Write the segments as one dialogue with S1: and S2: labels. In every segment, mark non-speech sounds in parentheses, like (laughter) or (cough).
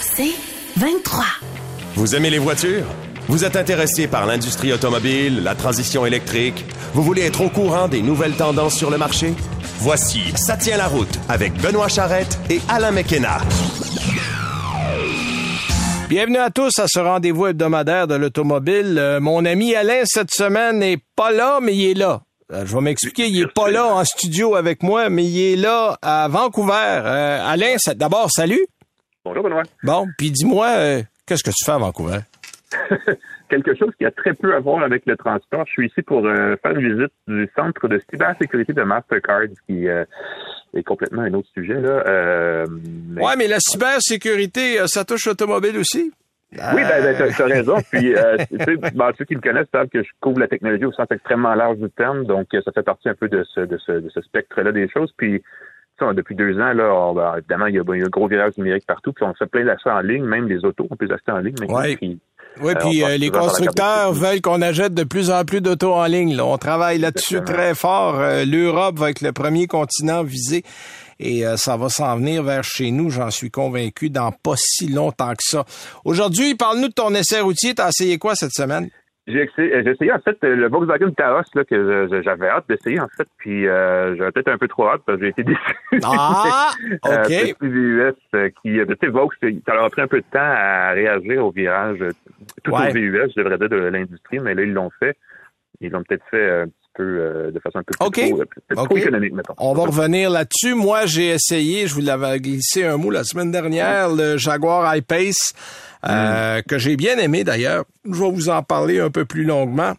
S1: C'est 23.
S2: Vous aimez les voitures? Vous êtes intéressé par l'industrie automobile, la transition électrique? Vous voulez être au courant des nouvelles tendances sur le marché? Voici Ça tient la route avec Benoît Charrette et Alain McKenna.
S3: Bienvenue à tous à ce rendez-vous hebdomadaire de l'automobile. Euh, mon ami Alain, cette semaine, n'est pas là, mais il est là. Euh, je vais m'expliquer, il est pas là en studio avec moi, mais il est là à Vancouver. Euh, Alain, d'abord, salut.
S4: Bonjour, Benoît.
S3: Bon, puis dis-moi, euh, qu'est-ce que tu fais à Vancouver? (laughs)
S4: Quelque chose qui a très peu à voir avec le transport. Je suis ici pour euh, faire une visite du centre de cybersécurité de Mastercard, qui euh, est complètement un autre sujet. Là.
S3: mais... Ouais, mais la cybersécurité, ça touche l'automobile aussi?
S4: Oui, ben, ben tu as, raison. (laughs) Puis, euh, ben, ceux qui me connaissent savent que je couvre la technologie au sens extrêmement large du terme, donc ça fait partie un peu de ce, de ce, de ce spectre-là des choses. Puis, depuis deux ans, là, évidemment, il y, a, un gros virage numérique partout, puis on fait plein d'achats en ligne, même les autos, on peut les acheter en ligne.
S3: Oui, puis, euh, puis euh, les constructeurs veulent qu'on achète de plus en plus d'autos en ligne. On travaille là-dessus très fort. Euh, L'Europe va être le premier continent visé et ça va s'en venir vers chez nous, j'en suis convaincu, dans pas si longtemps que ça. Aujourd'hui, parle-nous de ton essai routier. T'as essayé quoi cette semaine?
S4: J'ai essayé, en fait le Volkswagen Taos là, que j'avais hâte d'essayer en fait, puis euh, j'avais peut-être un peu trop hâte parce que j'ai été (laughs) déçu.
S3: Ah, ok.
S4: euh, VUS euh, qui, euh, tu sais, Vaux, ça leur a pris un peu de temps à réagir au virage, tout au VUS, je devrais dire de l'industrie, mais là ils l'ont fait. Ils l'ont peut-être fait peu de façon un peu plus trop, économique, mettons.
S3: On va revenir là-dessus. Moi, j'ai essayé, je vous l'avais glissé un mot la semaine dernière, le Jaguar I-Pace. Euh, que j'ai bien aimé d'ailleurs. Je vais vous en parler un peu plus longuement.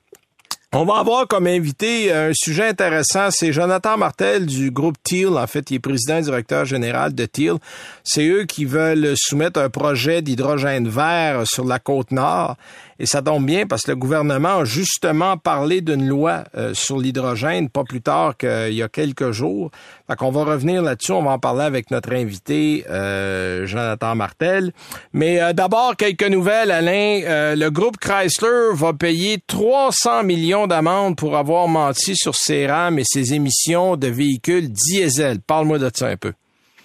S3: On va avoir comme invité un sujet intéressant, c'est Jonathan Martel du groupe Teal. En fait, il est président et directeur général de Teal. C'est eux qui veulent soumettre un projet d'hydrogène vert sur la côte nord. Et ça tombe bien parce que le gouvernement a justement parlé d'une loi euh, sur l'hydrogène pas plus tard qu'il y a quelques jours. Fait qu'on va revenir là-dessus. On va en parler avec notre invité, euh, Jonathan Martel. Mais euh, d'abord, quelques nouvelles, Alain. le groupe Chrysler va payer 300 millions d'amendes pour avoir menti sur ses rames et ses émissions de véhicules diesel. Parle-moi de ça un peu.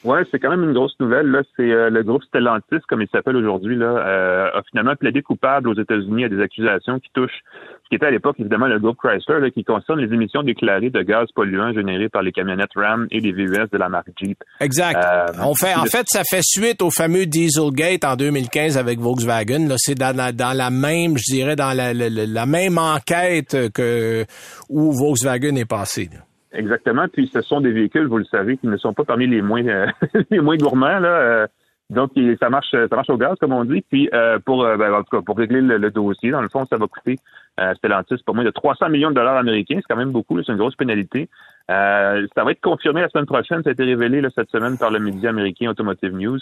S4: Ouais, c'est quand même une grosse nouvelle. Là, c'est euh, le groupe Stellantis, comme il s'appelle aujourd'hui, là, euh, a finalement plaidé coupable aux États-Unis à des accusations qui touchent ce qui était à l'époque évidemment le groupe Chrysler, là, qui concerne les émissions déclarées de gaz polluants générées par les camionnettes Ram et les VUS de la marque Jeep.
S3: Exact. Euh, On fait, en fait, ça fait suite au fameux Dieselgate en 2015 avec Volkswagen. Là, c'est dans la, dans la même, je dirais, dans la, la, même enquête que où Volkswagen est passé.
S4: Exactement. Puis ce sont des véhicules, vous le savez, qui ne sont pas parmi les moins euh, (laughs) les moins gourmands. Là. Euh, donc ça marche, ça marche au gaz, comme on dit. Puis euh, pour ben, en tout cas, pour régler le, dossier, dans le fond, ça va coûter euh, Stellantis pour moins de 300 millions de dollars américains. C'est quand même beaucoup. C'est une grosse pénalité. ça va être confirmé la semaine prochaine. Ça a été révélé là, cette semaine par le média américain Automotive News.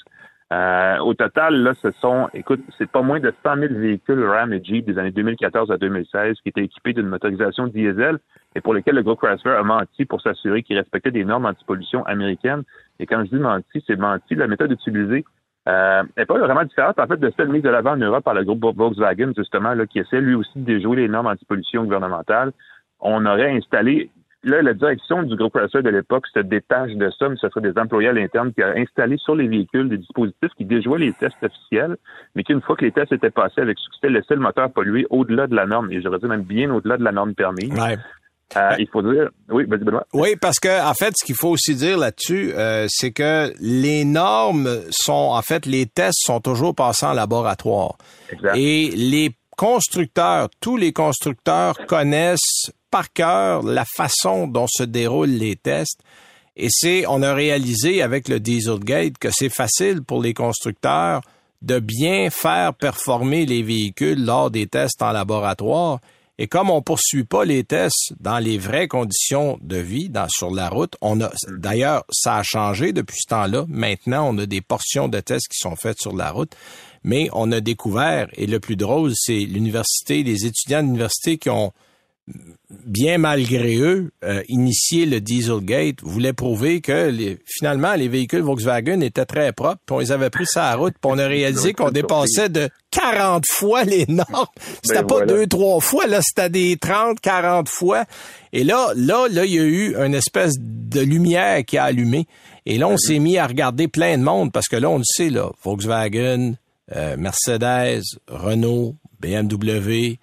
S4: Au total, là, ce sont, écoute, c'est pas moins de 100 000 véhicules Ram et Jeep des années 2014 à 2016 qui étaient équipés d'une motorisation diesel et pour lesquels le groupe Chrysler a menti pour s'assurer qu'il respectait des normes anti-pollution américaines. Et quand je dis menti, c'est menti. La méthode utilisée euh, n'est pas vraiment différente, en fait, de celle mise de l'avant en Europe par le groupe Volkswagen, justement, là, qui essaie lui aussi de déjouer les normes anti-pollution gouvernementales. On aurait installé Là, la direction du groupe Chrysler de l'époque se détache de ça, mais ce serait des employés à l'interne qui ont installé sur les véhicules des dispositifs qui déjouaient les tests officiels, mais qu'une fois que les tests étaient passés avec succès, laissaient le moteur polluer au-delà de la norme, et j'aurais dit même bien au-delà de la norme permise. Euh, il faut dire, oui, vas Benoît.
S3: Oui, parce que en fait, ce qu'il faut aussi dire là-dessus, euh, c'est que les normes sont, en fait, les tests sont toujours passés en laboratoire.
S4: Exact.
S3: Et les constructeurs, tous les constructeurs connaissent par cœur la façon dont se déroulent les tests. Et c'est, on a réalisé avec le Dieselgate que c'est facile pour les constructeurs de bien faire performer les véhicules lors des tests en laboratoire et comme on poursuit pas les tests dans les vraies conditions de vie dans, sur la route, on a d'ailleurs ça a changé depuis ce temps-là. Maintenant, on a des portions de tests qui sont faites sur la route, mais on a découvert et le plus drôle, c'est l'université, les étudiants d'université qui ont bien malgré eux, euh, initié le Dieselgate, voulaient prouver que les, finalement les véhicules Volkswagen étaient très propres, puis on les avait pris sur la route, puis on a (laughs) réalisé qu'on dépassait de 40 fois les normes. C'était
S4: Ben
S3: pas
S4: voilà.
S3: deux, trois fois, là, c'était des 30, 40 fois. Et là, là, là, il y a eu une espèce de lumière qui a allumé. Et là, on s'est mis à regarder plein de monde, parce que là, on le sait, là, Volkswagen, euh, Mercedes, Renault, BMW,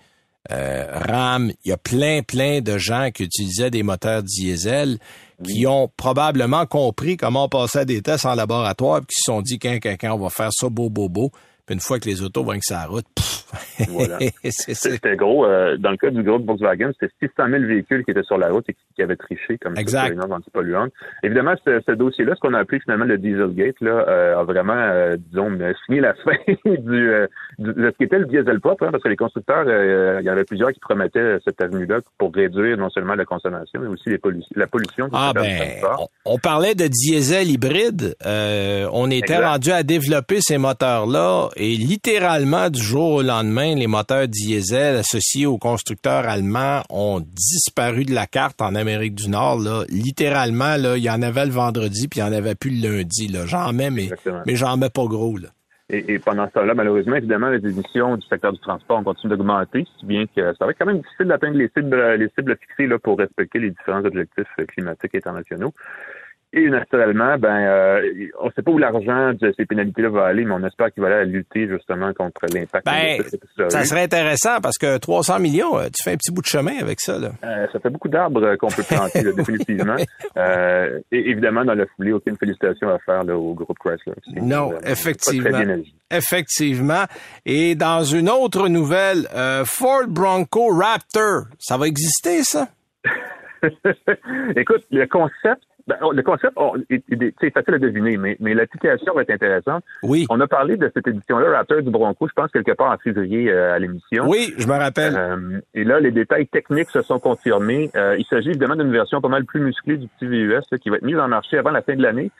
S3: euh, RAM, il y a plein, plein de gens qui utilisaient des moteurs diesel qui ont probablement compris comment on passait des tests en laboratoire puis qui se sont dit quand, quand, quand on va faire ça beau, beau, beau. Puis une fois que les autos vont avec sa route, pff,
S4: Voilà. (laughs) C'était gros. euh, dans le cas du groupe Volkswagen, c'était 600 000 véhicules qui étaient sur la route et qui, avaient triché comme ça
S3: Exact.
S4: antipolluantes. Évidemment, ce, ce dossier-là, ce qu'on a appelé finalement le Dieselgate, là, euh, a vraiment, euh, disons, signé la (laughs) fin du, euh, du- de ce qui était le diesel propre, hein, parce que les constructeurs, euh, il y en avait plusieurs qui promettaient cette avenue-là pour réduire non seulement la consommation, mais aussi les pollu- la pollution.
S3: Ah ben, on, on parlait de diesel hybride. Euh, on était
S4: Exact.
S3: rendu à développer ces moteurs-là et littéralement du jour au lendemain, les moteurs diesel associés aux constructeurs allemands ont disparu de la carte en Amérique du Nord. Là. Littéralement, là, il y en avait le vendredi puis il y en avait plus le lundi. Là. J'en mets, mais,
S4: Exactement.
S3: mais j'en mets pas gros. Là.
S4: Et, et pendant ce temps-là, malheureusement, évidemment, les émissions du secteur du transport ont continué d'augmenter, si bien que ça va être quand même difficile d'atteindre les cibles, les cibles fixées là, pour respecter les différents objectifs climatiques internationaux. Et naturellement, ben, euh, on ne sait pas où l'argent de ces pénalités-là va aller, mais on espère qu'il va aller à lutter justement contre l'impact.
S3: Ben,
S4: ça
S3: serait intéressant parce que 300 millions, euh, tu fais un petit bout de chemin avec ça. Là.
S4: Euh, ça fait beaucoup d'arbres qu'on peut planter, là, (laughs) définitivement. Euh, et évidemment, dans la foulée, aucune félicitation à faire là, au groupe Chrysler.
S3: Non, effectivement. Effectivement. Et dans une autre nouvelle, Ford Bronco Raptor, ça va exister, ça? (laughs)
S4: Écoute, le concept, ben, le concept, on- est- est- c'est facile à deviner, mais, mais l'application va être intéressante.
S3: Oui.
S4: On a parlé de cette édition-là, Raptor du Bronco, je pense quelque part en février euh, à l'émission.
S3: Oui, je me rappelle.
S4: Euh, et là, les détails techniques se sont confirmés. Euh, il s'agit évidemment d'une version pas mal plus musclée du petit VUS là, qui va être mise en marché avant la fin de l'année.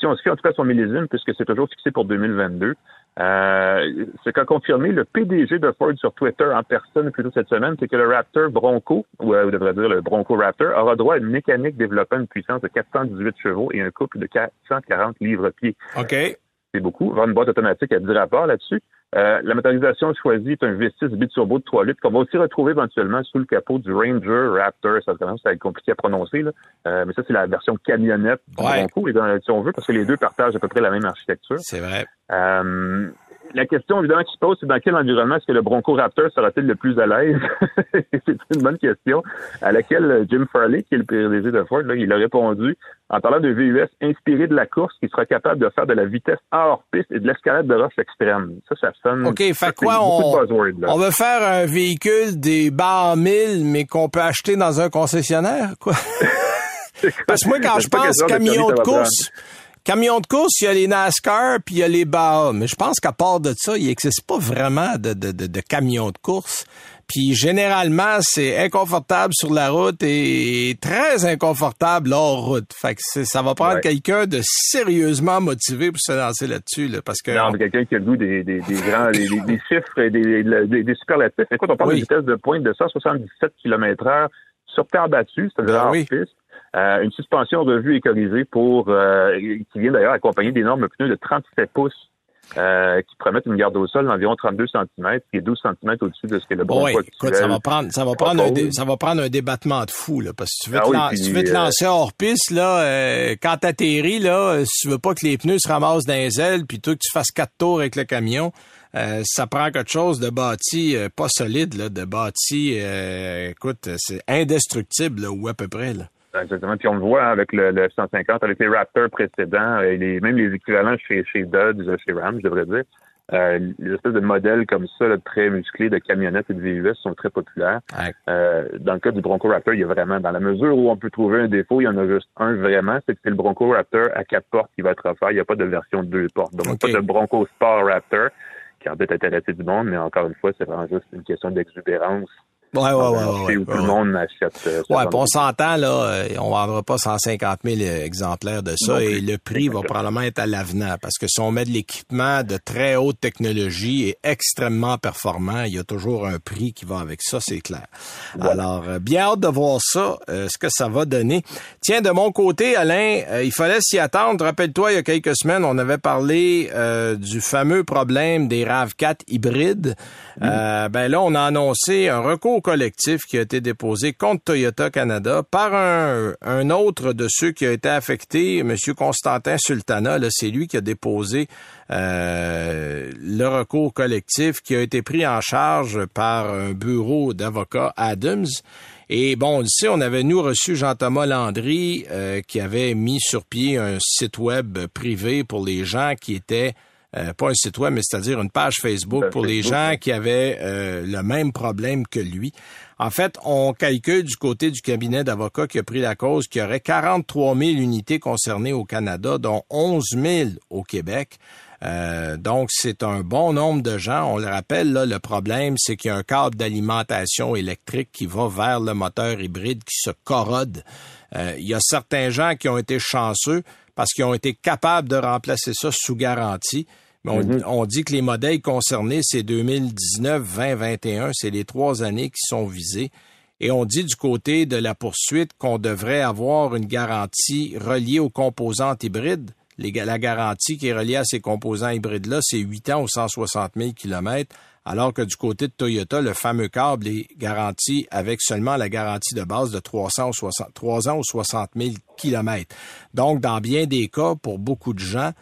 S4: Si on se fie en tout cas son millésime, puisque c'est toujours fixé pour 2022. Euh, ce qu'a confirmé le PDG de Ford sur Twitter en personne plus tôt cette semaine, c'est que le Raptor Bronco, ou euh, devrait dire le Bronco Raptor, aura droit à une mécanique développant une puissance de 418 chevaux et un couple de 440 livres-pieds
S3: OK.
S4: C'est beaucoup. Avoir une boîte automatique à 10 rapports là-dessus. Euh, la motorisation choisie est un V6 biturbo de 3 litres qu'on va aussi retrouver éventuellement sous le capot du Ranger Raptor. Ça commence à être compliqué à prononcer, là. Euh, mais ça, c'est la version camionnette du
S3: Ouais.
S4: Bronco, si on veut, parce que les deux partagent à peu près la même architecture.
S3: C'est vrai.
S4: Euh, la question évidemment qui se pose, c'est dans quel environnement est-ce que le Bronco Raptor sera-t-il le plus à l'aise? (laughs) c'est une bonne question à laquelle euh, Jim Farley, qui est le PDG de Ford, là, il a répondu en parlant d'un VUS inspiré de la course qui sera capable de faire de la vitesse hors piste et de l'escalade de roche extrême. Ça, ça sonne.
S3: OK, fait quoi? On,
S4: de buzzwords, là.
S3: on veut faire un véhicule des barres 1000, mais qu'on peut acheter dans un concessionnaire, quoi? (laughs) Parce que moi, quand
S4: Je
S3: pense
S4: de
S3: camion de
S4: va
S3: course, camion de course, il y a les NASCAR puis il y a les Baha. Mais je pense qu'à part de ça, il n'existe pas vraiment de, de, de, de camions de course. Puis généralement, c'est inconfortable sur la route et très inconfortable hors route. Fait que ça va prendre
S4: Ouais.
S3: quelqu'un de sérieusement motivé pour se lancer là-dessus, là, parce que
S4: Non, mais quelqu'un qui a le goût des, des, des grands, des, des- chiffres et des, des, des superlatifs. Écoute, on parle
S3: Oui.
S4: de vitesse de pointe de 177 km heure sur terre battue, c'est-à-dire
S3: Ben oui.
S4: piste. Euh, une suspension revue et corrigée pour, euh, qui vient d'ailleurs accompagner d'énormes pneus de 37 pouces. euh, qui promettent une garde au sol d'environ 32 cm, qui est 12 cm au-dessus de ce que le Bronco
S3: Oui, écoute, ça va prendre, ça va prendre un, dé- ça va prendre un débattement de fou, là, parce que tu veux,
S4: Ah
S3: te,
S4: oui,
S3: lan-
S4: puis,
S3: tu veux te
S4: euh,
S3: lancer hors piste, là, euh, quand t'atterris, là, euh, si tu veux pas que les pneus se ramassent dans les ailes, puis toi que tu fasses quatre tours avec le camion, euh, ça prend quelque chose de bâti, euh, pas solide, là, de bâti, euh, écoute, c'est indestructible, là, ou à peu près, là.
S4: Exactement. Puis on le voit avec le, le F-150, avec les Raptors précédents, et les, même les équivalents chez, chez Dodge, chez Ram, je devrais dire. Euh, les espèces de modèles comme ça, là, très musclés de camionnettes et de VUS sont très populaires.
S3: Ouais.
S4: Euh, dans le cas du Bronco Raptor, il y a vraiment, dans la mesure où on peut trouver un défaut, il y en a juste un vraiment, c'est que c'est le Bronco Raptor à quatre portes qui va être offert. Il n'y a pas de version deux portes. Donc, pas de Bronco Sport Raptor, qui en peut intéresser du monde, mais encore une fois, c'est vraiment juste une question d'exubérance
S3: Ouais, ouais, ouais, ouais,
S4: où tout le monde achète. euh,
S3: Ouais, puis on s'entend, là, euh, on vendra pas 150 000 exemplaires de ça
S4: Non
S3: et le prix va probablement être à l'avenant parce que si on met de l'équipement de très haute technologie et extrêmement performant, il y a toujours un prix qui va avec ça, c'est clair. Alors, euh, bien hâte de voir ça, euh, ce que ça va donner. Tiens, de mon côté, Alain, euh, il fallait s'y attendre. Rappelle-toi, il y a quelques semaines, on avait parlé euh, du fameux problème des RAV4 hybrides. Euh, ben là, on a annoncé un recours collectif qui a été déposé contre Toyota Canada par un, autre de ceux qui a été affecté, M. Constantin Sultana. C'est lui qui a déposé euh, le recours collectif qui a été pris en charge par un bureau d'avocats Adams. Et bon, ici, on avait nous reçu Jean-Thomas Landry euh, qui avait mis sur pied un site web privé pour les gens qui étaient euh, pas un site web, mais c'est-à-dire une page Facebook
S4: Page
S3: pour les gens qui avaient euh, le même problème que lui. En fait, on calcule du côté du cabinet d'avocats qui a pris la cause qu'il y aurait 43 000 unités concernées au Canada, dont 11 000 au Québec. Euh, donc, c'est un bon nombre de gens. On le rappelle, là, le problème, c'est qu'il y a un câble d'alimentation électrique qui va vers le moteur hybride qui se corrode. Euh, il y a certains gens qui ont été chanceux parce qu'ils ont été capables de remplacer ça sous garantie. Mais on, on dit que les modèles concernés, c'est 2019, 20, 21, c'est les trois années qui sont visées. Et on dit du côté de la poursuite qu'on devrait avoir une garantie reliée aux composantes hybrides. Les la garantie qui est reliée à ces composants hybrides-là, c'est 8 ans ou 160 000 kilomètres, alors que du côté de Toyota, le fameux câble est garanti avec seulement la garantie de base de 300 ou 60, 3 ans ou 60 000 kilomètres. Donc, dans bien des cas, pour beaucoup de gens,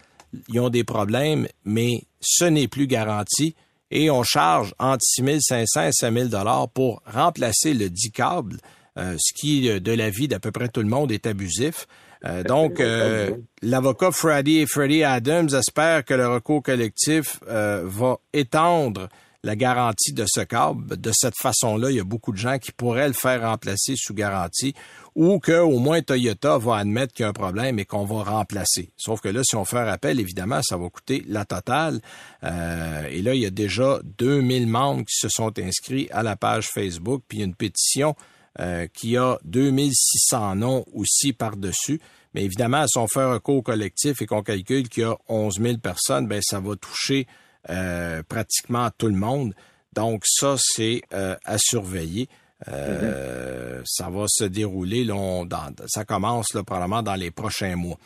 S3: ils ont des problèmes, mais ce n'est plus garanti et on charge entre 6 500 et 5 000 dollars pour remplacer le dit câble, euh, ce qui, euh, de l'avis d'à peu près tout le monde, est abusif. Euh, donc, euh, l'avocat Freddie Freddie Adams espère que le recours collectif va étendre la garantie de ce câble. De cette façon-là, il y a beaucoup de gens qui pourraient le faire remplacer sous garantie ou que au moins Toyota va admettre qu'il y a un problème et qu'on va remplacer. Sauf que là, si on fait un rappel, évidemment, ça va coûter la totale. Euh, et là, il y a déjà 2000 membres qui se sont inscrits à la page Facebook, puis une pétition euh, qui a 2600 noms aussi par-dessus. Mais évidemment, si on fait un recours collectif et qu'on calcule qu'il y a 11 000 personnes, ben ça va toucher euh, pratiquement tout le monde. Donc ça, c'est à surveiller. Euh, Ça va se dérouler, là, on- dans- ça commence là, probablement dans les prochains mois.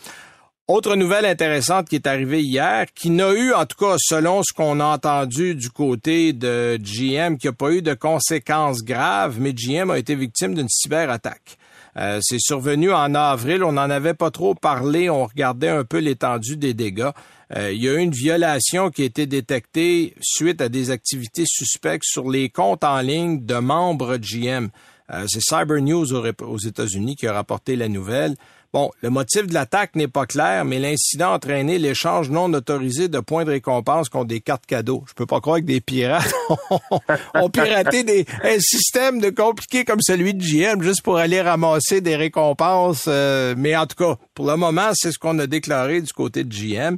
S3: Autre nouvelle intéressante qui est arrivée hier, qui n'a eu, en tout cas, selon ce qu'on a entendu du côté de GM, qui n'a pas eu de conséquences graves, mais GM a été victime d'une cyberattaque. Euh, c'est survenu en avril, on n'en avait pas trop parlé, on regardait un peu l'étendue des dégâts. Euh, il y a eu une violation qui a été détectée suite à des activités suspectes sur les comptes en ligne de membres GM. Euh, c'est Cyber News aux, États-Unis qui a rapporté la nouvelle. Bon, le motif de l'attaque n'est pas clair, mais l'incident a entraîné l'échange non autorisé de points de récompense contre des cartes cadeaux. Je peux pas croire que des pirates (laughs) ont piraté des, un système de compliqué comme celui de GM juste pour aller ramasser des récompenses. euh, mais en tout cas, pour le moment, c'est ce qu'on a déclaré du côté de GM.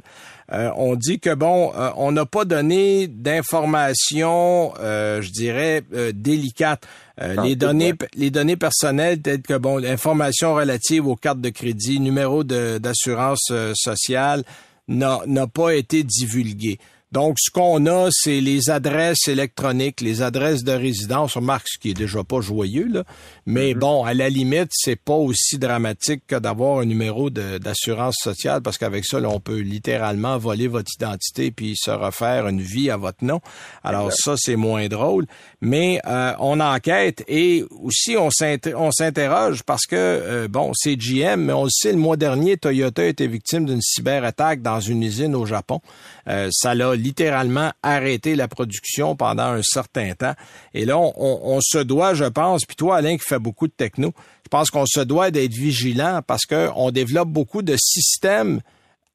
S3: Euh, on dit que bon, euh, on n'a pas donné d'informations, euh, je dirais, euh, délicates. Euh, les données, les données personnelles telles que bon, l'information relative aux cartes de crédit, numéro de- d'assurance sociale, n'a n'a pas été divulguée. Donc, ce qu'on a, c'est les adresses électroniques, les adresses de résidence. On remarque ce qui est déjà pas joyeux, là. Mais bon, à la limite, c'est pas aussi dramatique que d'avoir un numéro d'assurance sociale parce qu'avec ça, là, on peut littéralement voler votre identité puis se refaire une vie à votre nom. Alors ça, c'est moins drôle. Mais euh, on enquête et aussi on s'inter- on s'interroge parce que, euh, bon, c'est GM, mais on le sait, le mois dernier, Toyota a été victime d'une cyberattaque dans une usine au Japon. Euh, ça l'a littéralement arrêté la production pendant un certain temps. Et là, on, on- on se doit, je pense, puis toi, Alain, qui fait beaucoup de techno, je pense qu'on se doit d'être vigilant parce qu'on développe beaucoup de systèmes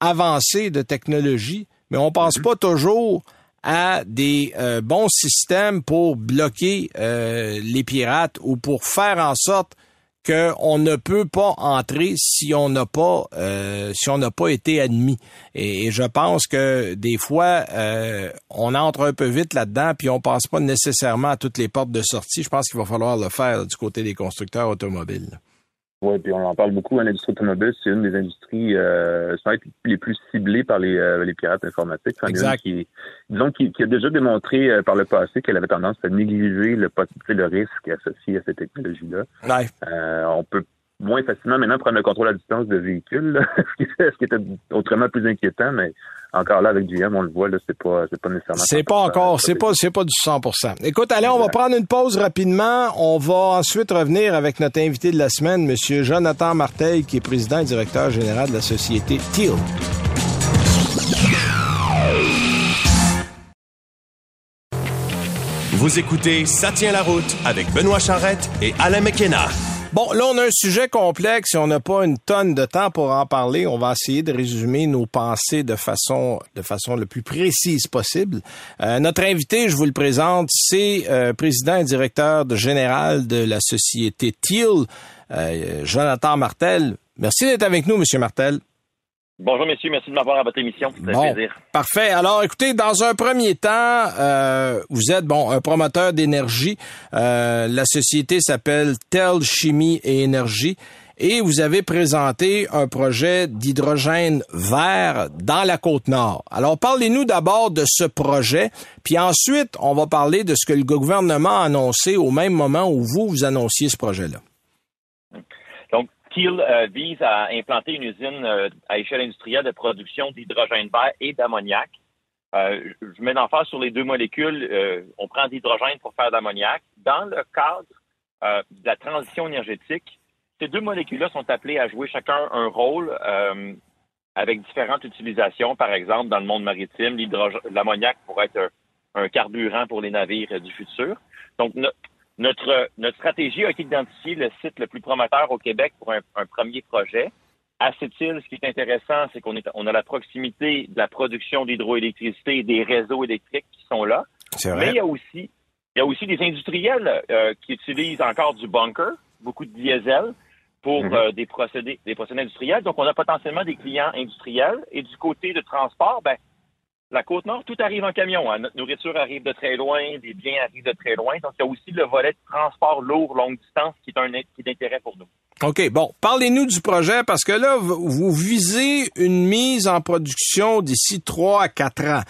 S3: avancés de technologie, mais on pense pas toujours à des euh, bons systèmes pour bloquer euh, les pirates ou pour faire en sorte qu'on ne peut pas entrer si on n'a pas euh, si on n'a pas été admis. Et, je pense que des fois euh, on entre un peu vite là-dedans puis on passe pas nécessairement à toutes les portes de sortie. Je pense qu'il va falloir le faire du côté des constructeurs automobiles.
S4: Oui, puis on en parle beaucoup. Hein, l'industrie automobile, c'est une des industries euh, les plus ciblées par les, euh, les pirates informatiques.
S3: exact.
S4: Qui, disons, qui, a déjà démontré euh, par le passé qu'elle avait tendance à négliger le, le risque associé à cette technologie-là.
S3: Ouais.
S4: Euh, on peut moins facilement maintenant prendre le contrôle à distance de véhicules, (laughs) ce qui était autrement plus inquiétant, mais encore là avec GM, on le voit là, c'est pas c'est pas nécessairement.
S3: C'est pas encore, c'est pas c'est pas du 100%. Écoute, allez, on va prendre une pause rapidement. On va ensuite revenir avec notre invité de la semaine, Monsieur Jonathan Martel, qui est président et directeur général de la société Teal.
S2: Vous écoutez Ça tient la route avec Benoît Charrette et Alain McKenna.
S3: Bon, là, on a un sujet complexe et on n'a pas une tonne de temps pour en parler. On va essayer de résumer nos pensées de façon, de façon le plus précise possible. Euh, notre invité, je vous le présente, c'est euh, président et directeur général de la société Thiel, euh, Jonathan Martel. Merci d'être avec nous, Monsieur Martel.
S5: Bonjour messieurs, merci de m'avoir à votre émission. C'est un plaisir.
S3: Parfait. Alors écoutez, dans un premier temps, euh, vous êtes bon un promoteur d'énergie. Euh, la société s'appelle Tel Chimie et Énergie. Et vous avez présenté un projet d'hydrogène vert dans la côte nord. Alors parlez-nous d'abord de ce projet, puis ensuite on va parler de ce que le gouvernement a annoncé au même moment où vous vous annonciez ce projet-là.
S5: Kiel euh, vise à implanter une usine euh, à échelle industrielle de production d'hydrogène vert et d'ammoniac. Euh, je mets l'emphase sur les deux molécules. on prend d'hydrogène pour faire d'ammoniac. Dans le cadre de la transition énergétique, ces deux molécules-là sont appelées à jouer chacun un rôle avec différentes utilisations. Par exemple, dans le monde maritime, l'ammoniac pourrait être un, carburant pour les navires du futur. Donc, notre, notre stratégie a été d'identifier le site le plus prometteur au Québec pour un, premier projet. À cette île, ce qui est intéressant, c'est qu'on est, on a la proximité de la production d'hydroélectricité et des réseaux électriques qui sont là. Mais il y a aussi, il y a aussi des industriels euh, qui utilisent encore du bunker, beaucoup de diesel pour mm-hmm. euh, des procédés, des procédés industriels. Donc, on a potentiellement des clients industriels. Et du côté de transport, ben, la côte nord, tout arrive en camion. Hein. Notre nourriture arrive de très loin, des biens arrivent de très loin. Donc, il y a aussi le volet de transport lourd, longue distance, qui est un qui est d'intérêt pour nous.
S3: OK. Bon, parlez-nous du projet parce que là, vous visez une mise en production d'ici trois à quatre ans.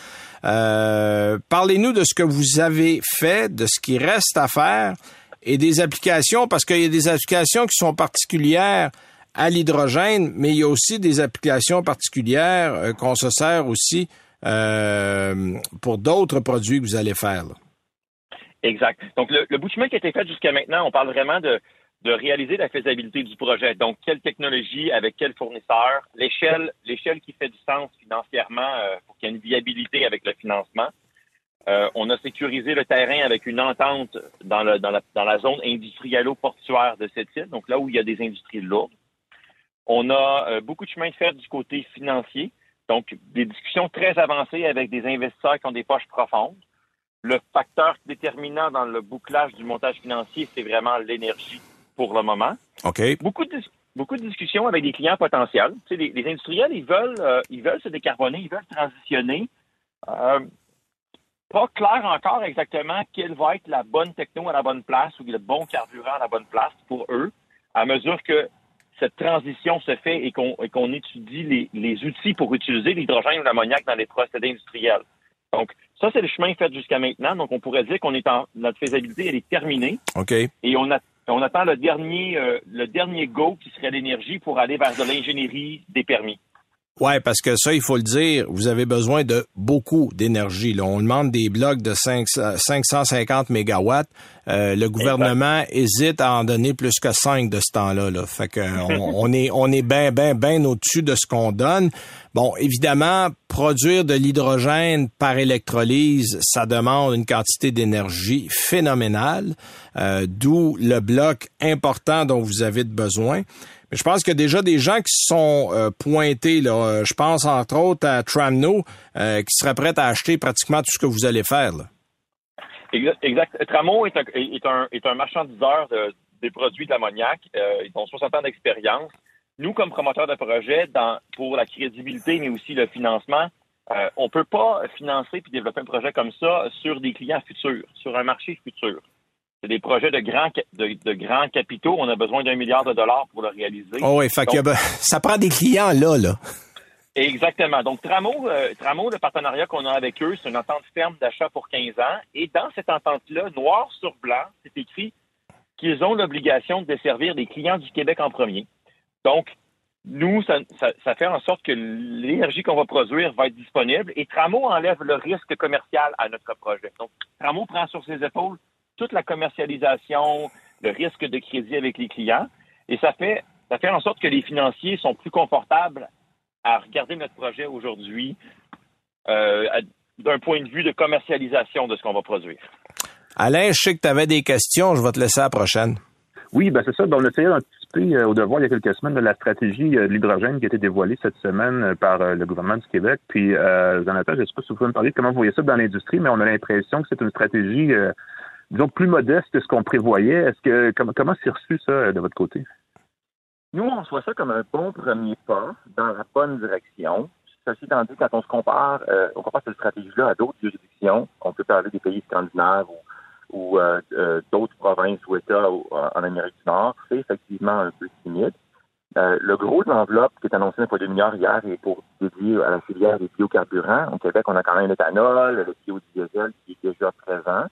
S3: Euh, parlez-nous de ce que vous avez fait, de ce qui reste à faire et des applications parce qu'il y a des applications qui sont particulières à l'hydrogène, mais il y a aussi des applications particulières euh, qu'on se sert aussi euh, pour d'autres produits que vous allez faire.
S5: Exact. Donc, le, bout de chemin qui a été fait jusqu'à maintenant, on parle vraiment de, de réaliser la faisabilité du projet. Donc, quelle technologie, avec quel fournisseur, l'échelle, l'échelle qui fait du sens financièrement euh, pour qu'il y ait une viabilité avec le financement. Euh, on a sécurisé le terrain avec une entente dans, le, dans, la, dans la zone industriello-portuaire de cette île, donc là où il y a des industries lourdes. On a beaucoup de chemin de faire du côté financier. Donc, des discussions très avancées avec des investisseurs qui ont des poches profondes. Le facteur déterminant dans le bouclage du montage financier, c'est vraiment l'énergie pour le moment.
S3: OK.
S5: Beaucoup de, beaucoup de discussions avec des clients potentiels. Tu sais, les, industriels, ils veulent, euh, ils veulent se décarboner, ils veulent transitionner. Euh, pas clair encore exactement quelle va être la bonne techno à la bonne place ou le bon carburant à la bonne place pour eux, à mesure que cette transition se fait et qu'on étudie les, outils pour utiliser l'hydrogène ou l'ammoniac dans les procédés industriels. Donc, ça, c'est le chemin fait jusqu'à maintenant. Donc, on pourrait dire qu'on est en notre faisabilité, elle est terminée.
S3: OK.
S5: Et on, on attend le dernier, euh, le dernier go qui serait l'énergie pour aller vers de l'ingénierie des permis.
S3: Ouais, parce que ça, il faut le dire, vous avez besoin de beaucoup d'énergie. On demande des blocs de 5, 550 mégawatts. Euh, le gouvernement hésite à en donner plus que 5 de ce temps-là. Là. Fait que (laughs) on, est on est bien, bien, bien au-dessus de ce qu'on donne. Bon, évidemment, produire de l'hydrogène par électrolyse, ça demande une quantité d'énergie phénoménale, euh, d'où le bloc important dont vous avez besoin je pense qu'il y a déjà des gens qui sont euh, pointés. Là. Euh, je pense entre autres à Tramno, euh, qui serait prêt à acheter pratiquement tout ce que vous allez faire.
S5: Exact. Tramo est un, est un, est un marchandiseur
S6: des produits de l'ammoniac. ils ont 60 ans d'expérience. Nous, comme promoteurs de projet, dans, pour la crédibilité, mais aussi le financement, euh, on peut pas financer puis développer un projet comme ça sur des clients futurs, sur un marché futur. C'est des projets de grands de, grands capitaux. On a besoin d'un milliard de dollars pour le réaliser.
S3: Oh oui, fait que, ça prend des clients là, là.
S6: Exactement. Donc, Tramo, euh, Tramo, le partenariat qu'on a avec eux, c'est une entente ferme d'achat pour 15 ans. Et dans cette entente-là, noir sur blanc, c'est écrit qu'ils ont l'obligation de desservir des clients du Québec en premier. Donc, nous, ça, fait en sorte que l'énergie qu'on va produire va être disponible et Tramo enlève le risque commercial à notre projet. Donc, Tramo prend sur ses épaules toute la commercialisation, le risque de crédit avec les clients et ça fait, ça fait en sorte que les financiers sont plus confortables à regarder notre projet aujourd'hui euh, d'un point de vue de commercialisation de ce qu'on va produire.
S3: Alain, je sais que tu avais des questions, je vais te laisser à la prochaine.
S4: Oui, ben c'est ça. Ben, on essayait euh, au devoir il y a quelques semaines de la stratégie euh, de l'hydrogène qui a été dévoilée cette semaine euh, par le gouvernement du Québec. Puis, Jonathan, je ne sais pas si vous pouvez me parler de comment vous voyez ça dans l'industrie, mais on a l'impression que c'est une stratégie, disons, plus modeste que ce qu'on prévoyait. Est-ce que comment, c'est reçu ça de votre côté?
S5: Nous, on voit ça comme un bon premier pas dans la bonne direction. Ceci étant dit, quand on se compare, on compare cette stratégie-là à d'autres juridictions, on peut parler des pays scandinaves ou euh, euh, d'autres provinces ou États en Amérique du Nord, c'est effectivement un peu timide. Euh, le gros de l'enveloppe qui est annoncé pour 2 milliards hier est pour dédier à la filière des biocarburants. Au Québec, on a quand même l'éthanol, le biodiesel qui est déjà présent.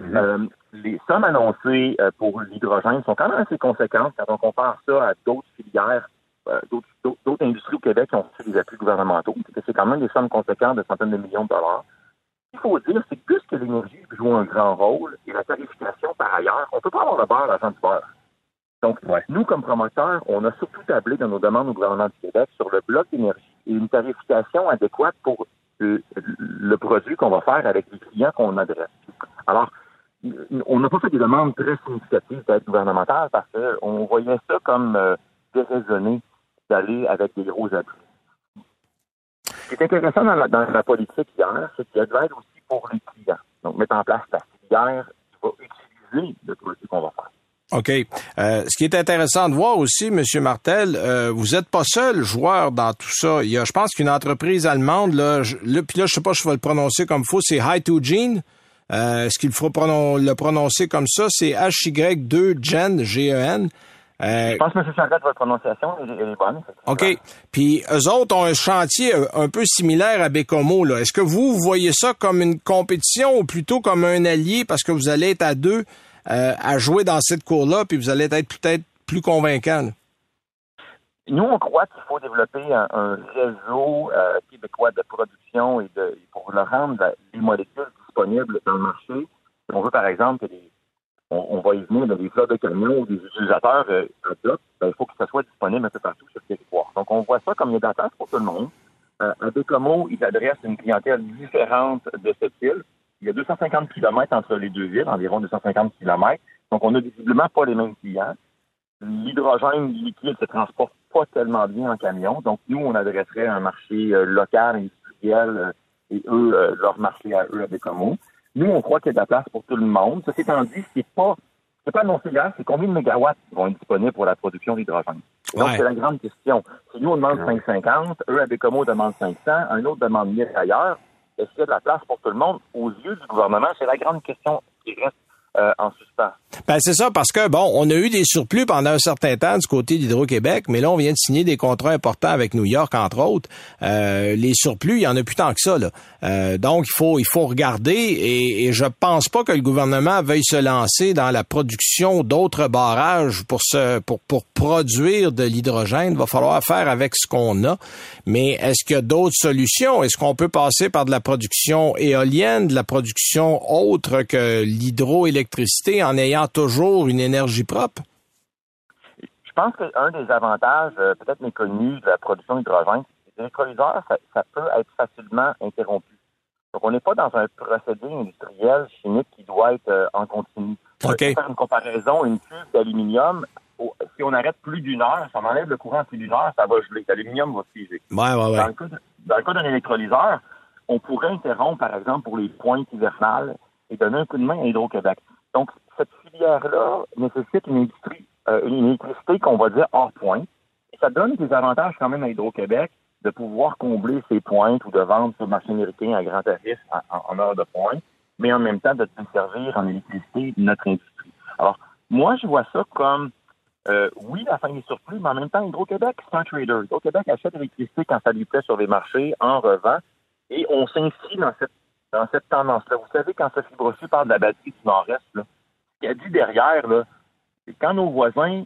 S5: Mm-hmm. les sommes annoncées pour l'hydrogène sont quand même assez conséquentes quand on compare ça à d'autres filières, d'autres industries au Québec qui ont fait des appuis gouvernementaux. C'est quand même des sommes conséquentes de centaines de millions de dollars qu'il faut dire, c'est que puisque l'énergie joue un grand rôle et la tarification par ailleurs, on ne peut pas avoir le beurre l'argent du beurre. Donc, nous, comme promoteurs, on a surtout tablé dans nos demandes au gouvernement du Québec sur le bloc énergie et une tarification adéquate pour le, produit qu'on va faire avec les clients qu'on adresse. Alors, on n'a pas fait des demandes très significatives d'aide gouvernementale parce qu'on voyait ça comme euh, déraisonné d'aller avec des gros appuis. Ce qui est intéressant dans la, politique hier, c'est qu'il y a de l'aide aussi pour les clients. Donc, mettre en place la filière qui va utiliser le produit qu'on va faire.
S3: OK. Euh, ce qui est intéressant de voir aussi, M. Martel, euh, vous n'êtes pas seul joueur dans tout ça. Il y a, je pense qu'une entreprise allemande, là, je, puis là, je sais pas si je vais le prononcer comme faux, c'est Hy2Gene. Euh, est-ce qu'il faut le prononcer comme ça? C'est HY2Gen, G-E-N.
S5: Euh, je pense que M. Charette, votre prononciation est bonne.
S3: OK. Puis, eux autres ont un chantier un peu similaire à Bécomo. Est-ce que vous, voyez ça comme une compétition ou plutôt comme un allié parce que vous allez être à deux euh, à jouer dans cette cour-là, puis vous allez être peut-être plus convaincant?
S5: Nous, on croit qu'il faut développer un, réseau euh, québécois de production et de, pour le rendre les molécules disponibles dans le marché. On veut, par exemple, que on, va y venir dans des flottes de camions ou des utilisateurs euh, adoptent, ben, il faut que ça soit disponible un peu partout sur le territoire. Donc, on voit ça comme a d'attente pour tout le monde. Euh, à Bécomo, ils adressent une clientèle différente de cette ville. Il y a 250 km entre les deux villes, environ 250 km. Donc, on n'a visiblement pas les mêmes clients. L'hydrogène liquide se transporte pas tellement bien en camion. Donc, nous, on adresserait un marché euh, local, industriel, euh, et eux, leur marché à eux à Bécomo. Nous, on croit qu'il y a de la place pour tout le monde. Ceci étant dit, c'est pas, c'est pas annoncé hier, c'est combien de mégawatts vont être disponibles pour la production d'hydrogène. Donc, c'est la grande question. Si nous, on demande 550, eux, à Bécomo, demandent 500, un autre demande 1000 ailleurs, est-ce qu'il y a de la place pour tout le monde? Aux yeux du gouvernement, c'est la grande question qui reste euh.
S3: Ben c'est ça parce que bon, on a eu des surplus pendant un certain temps du côté d'Hydro-Québec, mais là on vient de signer des contrats importants avec New York entre autres. Euh, les surplus, il y en a plus tant que ça là. Euh, donc il faut il faut regarder et, et je pense pas que le gouvernement veuille se lancer dans la production d'autres barrages pour se pour pour produire de l'hydrogène. Il va falloir faire avec ce qu'on a. Mais est-ce qu'il y a d'autres solutions? Est-ce qu'on peut passer par de la production éolienne, de la production autre que l'hydroélectricité en ayant toujours une énergie propre?
S5: Je pense qu'un des avantages, euh, peut-être méconnus, de la production d'hydrogène, c'est que l'électrolyseur, ça, ça, peut être facilement interrompu. Donc, on n'est pas dans un procédé industriel chimique qui doit être euh, en continu.
S3: OK.
S5: faire une comparaison, une cuve d'aluminium, si on arrête plus d'une heure, si on enlève le courant plus d'une heure, ça va geler. L'aluminium va figer.
S3: Ouais, ouais, ouais.
S5: Dans le cas, dans le cas d'un électrolyseur, on pourrait interrompre, par exemple, pour les pointes hivernales et donner un coup de main à Hydro-Québec. Donc, cette filière-là nécessite une industrie, euh, une électricité qu'on va dire hors point. Ça donne des avantages quand même à Hydro-Québec de pouvoir combler ses pointes ou de vendre sur le marché américain à grand tarif en, heure de pointe, mais en même temps de servir en électricité notre industrie. Alors, moi, je vois ça comme, euh, oui, la fin des surplus, mais en même temps, Hydro-Québec, c'est un trader. Hydro-Québec achète l'électricité quand ça lui plaît sur les marchés, en revend, et on s'inscrit dans cette, dans cette tendance-là. Vous savez, quand Sophie Brossu parle de la batterie du Nord-Est, ce qu'il a dit derrière, c'est quand nos voisins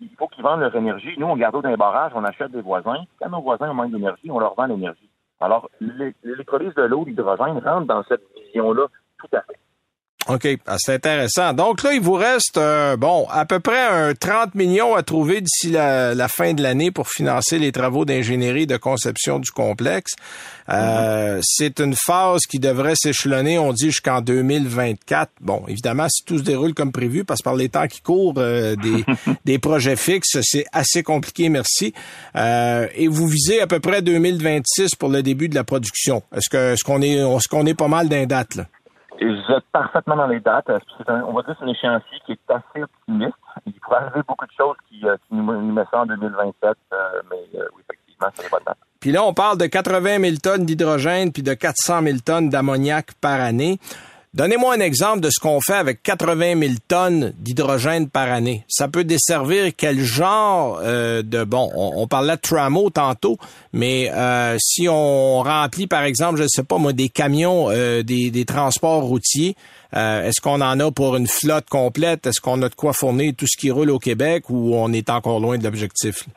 S5: il faut qu'ils vendent leur énergie. Nous, on garde dans les barrages, on achète des voisins. Quand nos voisins ont moins d'énergie, on leur vend l'énergie. Alors, l'électrolyse de l'eau, l'hydrogène rentre dans cette vision-là tout à fait.
S3: OK, ah, c'est intéressant. Donc là, il vous reste, euh, bon, à peu près un 30 millions à trouver d'ici la, fin de l'année pour financer les travaux d'ingénierie de conception du complexe. Euh, c'est une phase qui devrait s'échelonner, on dit, jusqu'en 2024. Bon, évidemment, si tout se déroule comme prévu, parce que par les temps qui courent euh, des, (laughs) des projets fixes, c'est assez compliqué, merci. et vous visez à peu près 2026 pour le début de la production. Est-ce que est-ce qu'on est, est-ce qu'on est pas mal d'un date là?
S5: Vous êtes parfaitement dans les dates. on va dire que c'est un échéancier qui est assez optimiste. Il pourrait arriver beaucoup de choses qui, euh, nous, nous mettent ça en 2027, euh, mais euh, oui, effectivement, c'est pas de date.
S3: Puis là, on parle de 80 000 tonnes d'hydrogène puis de 400 000 tonnes d'ammoniac par année. Donnez-moi un exemple de ce qu'on fait avec 80 000 tonnes d'hydrogène par année. Ça peut desservir quel genre euh, de... Bon, on, parlait de tramway tantôt, mais euh, si on remplit, par exemple, je ne sais pas moi, des camions, euh, des, transports routiers, est-ce qu'on en a pour une flotte complète? Est-ce qu'on a de quoi fournir tout ce qui roule au Québec ou on est encore loin de l'objectif?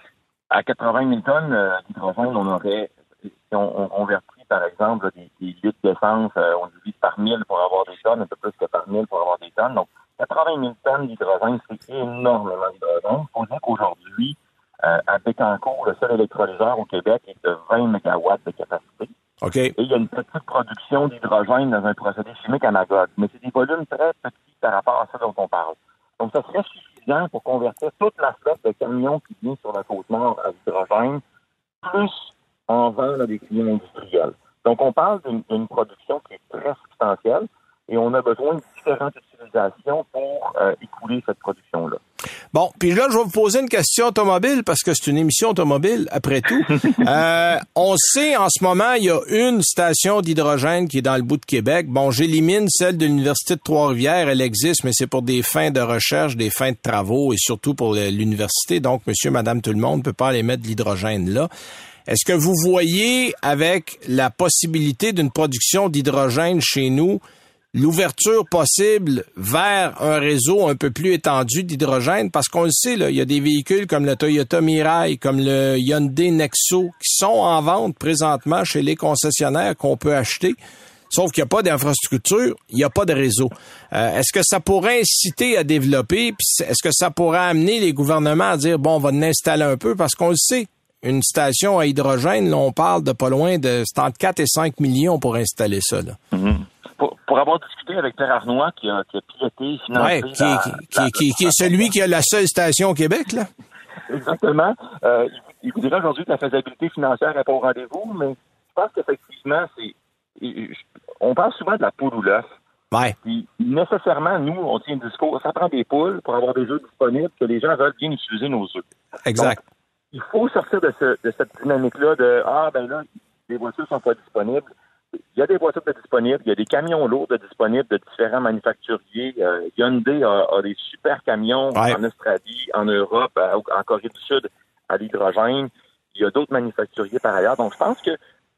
S5: À 80 000 tonnes d'hydrogène, on aurait, si on, on par exemple, des, des litres d'essence, euh, on divise par 1000 pour avoir des tonnes, un peu plus que par 1000 pour avoir des tonnes. Donc, 80 000 tonnes d'hydrogène, c'est énormément d'hydrogène. Il faut dire qu'aujourd'hui, euh, à Bécancourt, le seul électrolyseur au Québec est de 20 MW de capacité.
S3: OK.
S5: Et il y a une petite production d'hydrogène dans un procédé chimique à Magog. Mais c'est des volumes très petits par rapport à ça dont on parle. Donc, ça serait suffisant pour convertir toute la flotte de camions qui vient sur la côte nord à l'hydrogène, plus en vend à des clients industriels. Donc, on parle d'une production qui est très substantielle et on a besoin de différentes utilisations pour euh, écouler cette production-là.
S3: Bon, puis là, je vais vous poser une question automobile parce que c'est une émission automobile après tout. (laughs) euh, on sait en ce moment, il y a une station d'hydrogène qui est dans le bout de Québec. Bon, j'élimine celle de l'Université de Trois-Rivières, elle existe, mais c'est pour des fins de recherche, des fins de travaux et surtout pour l'université. Donc, monsieur, madame, tout le monde ne peut pas aller mettre de l'hydrogène là. Est-ce que vous voyez avec la possibilité d'une production d'hydrogène chez nous l'ouverture possible vers un réseau un peu plus étendu d'hydrogène? Parce qu'on le sait, là, il y a des véhicules comme le Toyota Mirai, comme le Hyundai Nexo qui sont en vente présentement chez les concessionnaires qu'on peut acheter. Sauf qu'il n'y a pas d'infrastructure, il n'y a pas de réseau. Euh, est-ce que ça pourrait inciter à développer? Est-ce que ça pourrait amener les gouvernements à dire, bon, on va en installer un peu? Parce qu'on le sait, une station à hydrogène, là, on parle de pas loin de entre 4 et 5 millions pour installer ça. Là.
S5: Mm-hmm. pour, avoir discuté avec Pierre Arnois, qui a, qui a piloté, financé...
S3: qui, qui, qui, qui, est celui qui a la seule station au Québec, là.
S5: Exactement. Euh, il vous dirait aujourd'hui que la faisabilité financière n'est pas au rendez-vous, mais je pense qu'effectivement, c'est... On parle souvent de la poule ou l'œuf.
S3: Ouais.
S5: Puis, nécessairement, nous, on tient un discours, ça prend des poules pour avoir des œufs disponibles, que les gens veulent bien utiliser nos œufs.
S3: Exact
S5: il faut sortir de, ce, de cette dynamique-là de Ah, ben là, les voitures sont pas disponibles. Il y a des voitures de disponibles, il y a des camions lourds de disponibles de différents manufacturiers. Euh, Hyundai a, des super camions en Australie, en Europe, en Corée du Sud à l'hydrogène. Il y a d'autres manufacturiers par ailleurs. Donc, je pense que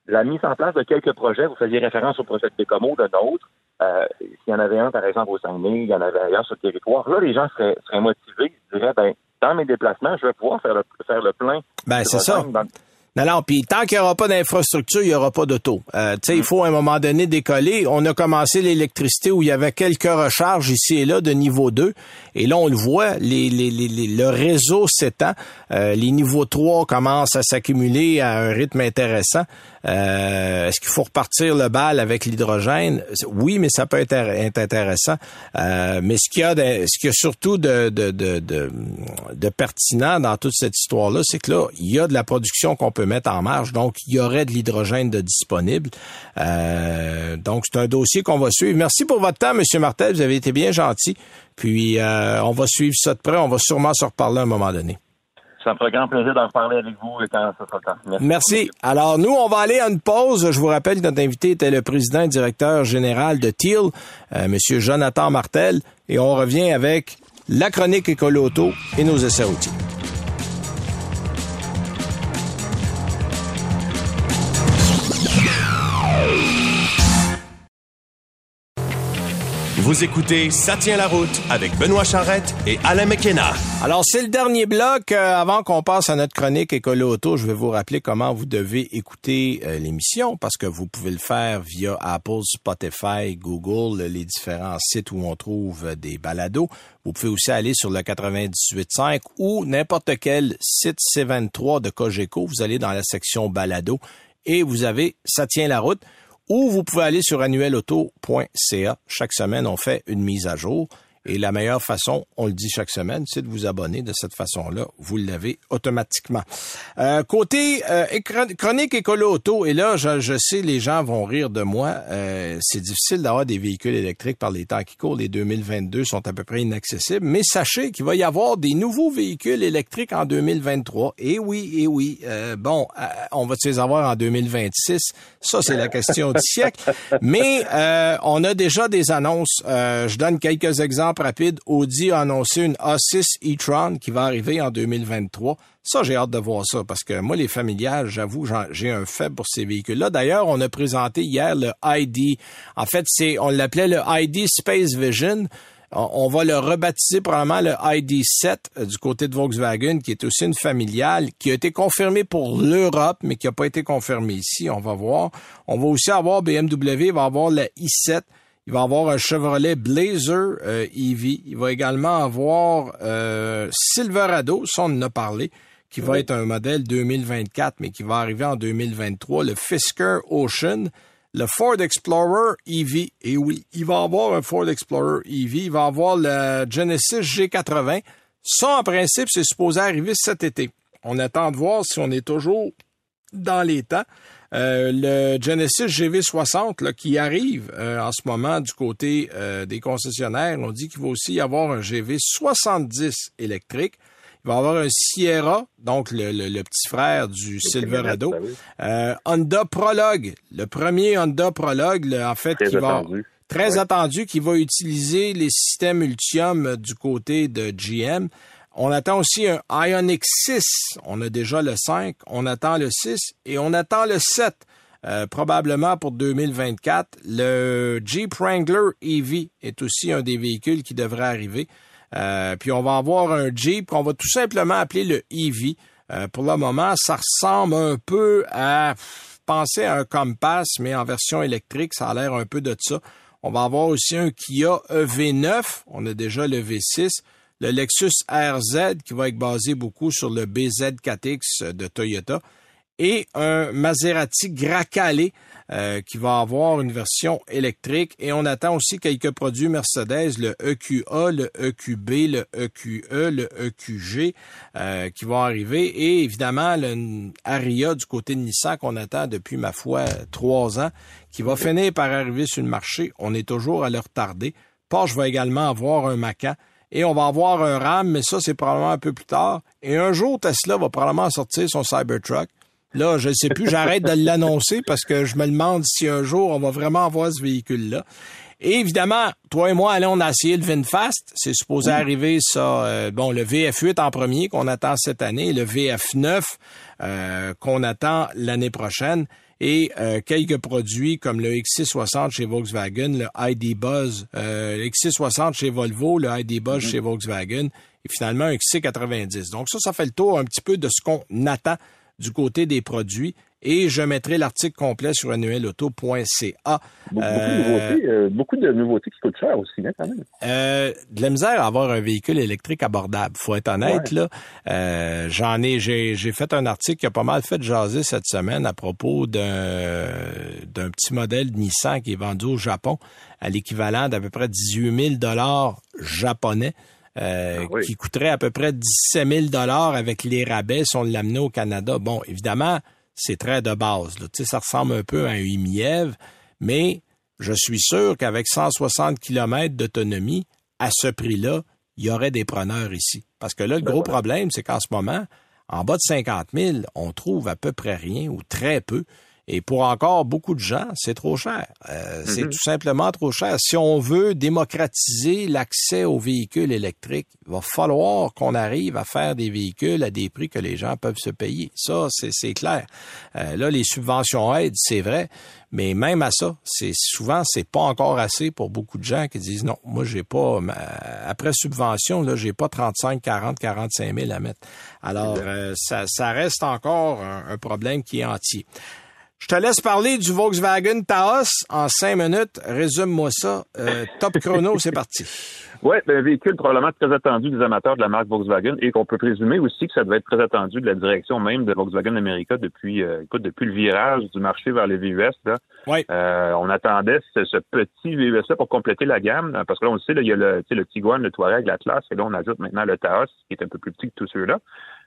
S5: la mise en place de quelques projets, vous faisiez référence au projet de Bécomo, de nôtre. Euh, S'il y en avait un, par exemple, au Saguenay, il y en avait ailleurs sur le territoire. Là, les gens seraient, seraient motivés, ils diraient, ben, dans mes déplacements, je vais pouvoir faire le, faire le plein.
S3: Ben, c'est ça. Non, non, puis tant qu'il n'y aura pas d'infrastructure, il n'y aura pas d'auto. Euh, tu sais, il mm. faut à un moment donné décoller. On a commencé l'électricité où il y avait quelques recharges ici et là de niveau 2. Et là, on le voit, les, les, les, le réseau s'étend. Euh, les niveaux 3 commencent à s'accumuler à un rythme intéressant. Euh, Est-ce qu'il faut repartir le bal avec l'hydrogène? Oui, mais ça peut être, intéressant. Euh, mais ce qu'il y a, de, ce qu'il y a surtout de, de, de, de, de pertinent dans toute cette histoire-là, c'est que là, il y a de la production qu'on peut mettre en marche. Donc, il y aurait de l'hydrogène de disponible. Euh, donc, c'est un dossier qu'on va suivre. Merci pour votre temps, Monsieur Martel. Vous avez été bien gentil. Puis, on va suivre ça de près. On va sûrement se reparler à un moment donné.
S5: Ça me fera grand plaisir d'en parler avec vous quand ça sera le temps.
S3: Merci. Alors, nous, on va aller à une pause. Je vous rappelle que notre invité était le président et directeur général de TEAL, euh, Monsieur Jonathan Martel. Et on revient avec la chronique Écoloto et nos essais routiers.
S2: Vous écoutez Ça tient la route avec Benoît Charrette et Alain McKenna.
S3: Alors, c'est le dernier bloc. Euh, avant qu'on passe à notre chronique Écolo Auto, je vais vous rappeler comment vous devez écouter euh, l'émission parce que vous pouvez le faire via Apple, Spotify, Google, les différents sites où on trouve des balados. Vous pouvez aussi aller sur le 98.5 ou n'importe quel site C23 de Cogeco. Vous allez dans la section balado et vous avez Ça tient la route ou vous pouvez aller sur annuelauto.ca. Chaque semaine, on fait une mise à jour. Et la meilleure façon, on le dit chaque semaine, c'est de vous abonner. De cette façon-là, vous l'avez automatiquement. Euh, côté euh, chronique écolo auto, et là, je, sais, les gens vont rire de moi. Euh, c'est difficile d'avoir des véhicules électriques par les temps qui courent. Les 2022 sont à peu près inaccessibles. Mais sachez qu'il va y avoir des nouveaux véhicules électriques en 2023. Et oui, et oui. Euh, bon, on va les avoir en 2026. Ça, c'est la question du siècle. Mais on a déjà des annonces. je donne quelques exemples rapide, Audi a annoncé une A6 e-tron qui va arriver en 2023. Ça, j'ai hâte de voir ça parce que moi, les familiales, j'avoue, j'ai un faible pour ces véhicules-là. D'ailleurs, on a présenté hier le ID. En fait, c'est, on l'appelait le ID Space Vision. On va le rebaptiser probablement le ID7 euh, du côté de Volkswagen, qui est aussi une familiale, qui a été confirmée pour l'Europe, mais qui n'a pas été confirmée ici. On va voir. On va aussi avoir BMW, va avoir le i7 il va avoir un Chevrolet Blazer euh, EV. Il va également avoir euh, Silverado, ça on en a parlé, qui va être un modèle 2024, mais qui va arriver en 2023. Le Fisker Ocean, le Ford Explorer EV. Et oui, il va avoir un Ford Explorer EV. Il va avoir le Genesis G80. Ça, en principe, c'est supposé arriver cet été. On attend de voir si on est toujours dans les temps. Euh, le Genesis GV60 là, qui arrive euh, en ce moment du côté euh, des concessionnaires, on dit qu'il va aussi y avoir un GV70 électrique. Il va y avoir un Sierra, donc le, petit frère du Silverado. Honda Prologue, le premier Honda Prologue, en fait,
S5: très
S3: qui
S5: attendu.
S3: va très attendu, qui va utiliser les systèmes Ultium du côté de GM. On attend aussi un Ioniq 6. On a déjà le 5. On attend le 6 et on attend le 7. Euh, probablement pour 2024. Le Jeep Wrangler EV est aussi un des véhicules qui devrait arriver. Euh, puis on va avoir un Jeep qu'on va tout simplement appeler le EV. Euh, pour le moment, ça ressemble un peu à penser à un Compass, mais en version électrique. Ça a l'air un peu de ça. On va avoir aussi un Kia EV9. On a déjà le V6 le Lexus RZ qui va être basé beaucoup sur le BZ4X de Toyota et un Maserati Gracale euh, qui va avoir une version électrique et on attend aussi quelques produits Mercedes, le EQA, le EQB, le EQE, e, le EQG euh, qui vont arriver et évidemment le Aria du côté de Nissan qu'on attend depuis ma foi trois ans qui va finir par arriver sur le marché. On est toujours à le retarder. Porsche va également avoir un Macan et on va avoir un RAM, mais ça, c'est probablement un peu plus tard. Et un jour, Tesla va probablement sortir son Cybertruck. Là, je ne sais plus, j'arrête de l'annoncer parce que je me demande si un jour on va vraiment avoir ce véhicule-là. Et évidemment, toi et moi, allez, on a essayé le VinFast. C'est supposé arriver ça, euh, bon, le VF8 en premier qu'on attend cette année, le VF9 euh, qu'on attend l'année prochaine et euh, quelques produits comme le X660 chez Volkswagen, le ID Buzz, euh, le X660 chez Volvo, le ID Buzz mhm. chez Volkswagen et finalement un XC90. Donc ça, ça fait le tour un petit peu de ce qu'on attend du côté des produits et je mettrai l'article complet sur annuelauto.ca.
S5: Beaucoup, euh, euh, beaucoup, de nouveautés, qui coûtent cher aussi, quand même.
S3: Euh, de la misère à avoir un véhicule électrique abordable, faut être honnête. là. Euh, j'en ai, j'ai, j'ai fait un article qui a pas mal fait jaser cette semaine à propos d'un, d'un petit modèle Nissan qui est vendu au Japon à l'équivalent d'à peu près 18 000 dollars japonais. Euh, ah qui coûterait à peu près 17 000 dollars avec les rabais si on l'amenait au Canada. Bon, évidemment, c'est très de base. Là. Ça ressemble un peu à un Imiev, mais je suis sûr qu'avec 160 km d'autonomie, à ce prix-là, il y aurait des preneurs ici. Parce que là, le
S4: Ben
S3: gros problème, c'est qu'en ce moment, en bas de 50 000, on trouve à peu près rien ou très peu. Et pour encore beaucoup de gens, c'est trop cher. Euh, C'est
S4: Mhm.
S3: tout simplement trop cher. Si on veut démocratiser l'accès aux véhicules électriques, il va falloir qu'on arrive à faire des véhicules à des prix que les gens peuvent se payer. Ça, c'est c'est clair. Euh, là, les subventions aident, c'est vrai, mais même à ça, c'est souvent c'est pas encore assez pour beaucoup de gens qui disent non, moi j'ai pas après subvention là, j'ai pas 35, 40, 45 000 à mettre. Alors euh, ça, ça reste encore un, un problème qui est entier. Je te laisse parler du Volkswagen Taos en cinq minutes. Résume-moi ça. Euh, top chrono, c'est parti. (laughs)
S4: Oui, un véhicule probablement très attendu des amateurs de la marque Volkswagen et qu'on peut présumer aussi que ça devait être très attendu de la direction même de Volkswagen America depuis, euh, écoute, depuis le virage du marché vers les VUS. Là.
S3: Oui.
S4: Euh, on attendait ce, ce petit VUS là pour compléter la gamme, parce que là, on le sait, là, il y a le, tu sais, le Tiguan, le Touareg, l'Atlas, et là, on ajoute maintenant le Taos, qui est un peu plus petit que tous ceux-là.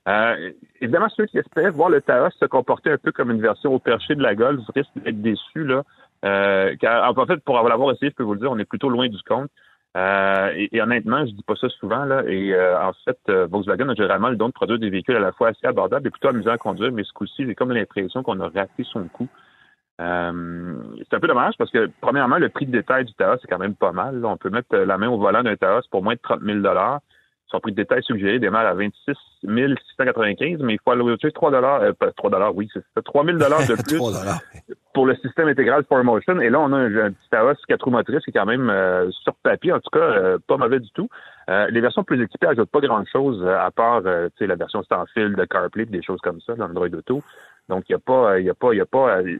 S4: Euh, évidemment, ceux qui espéraient voir le Taos se comporter un peu comme une version au perché de la Golf risquent d'être déçus. Là, euh, car, en fait, pour l'avoir essayé, je peux vous le dire, on est plutôt loin du compte. Euh, et, honnêtement, je dis pas ça souvent là. Et euh, en fait, euh, Volkswagen a généralement le don de produire des véhicules à la fois assez abordables et plutôt amusants à conduire, mais ce coup-ci, j'ai comme l'impression qu'on a raté son coup. Euh, c'est un peu dommage parce que premièrement, le prix de détail du Taos c'est quand même pas mal. On peut mettre la main au volant d'un Taos pour moins de 30 000 Son prix de détail suggéré démarre à 26 695, mais il faut allouer 3 euh, pas 3 oui, c'est ça, 3 000 de (laughs) plus
S3: 3 dollars.
S4: pour le système intégral 4Motion. Et là, on a un, un petit Taos 4 roues motrices qui est quand même, euh, sur papier, en tout cas, euh, pas mauvais du tout. Euh, les versions plus équipées ajoutent pas grand-chose, euh, à part euh, sais, la version sans fil de CarPlay, des choses comme ça, dans Android Auto. Donc, il n'y a pas, euh, il y a pas, il y a pas euh,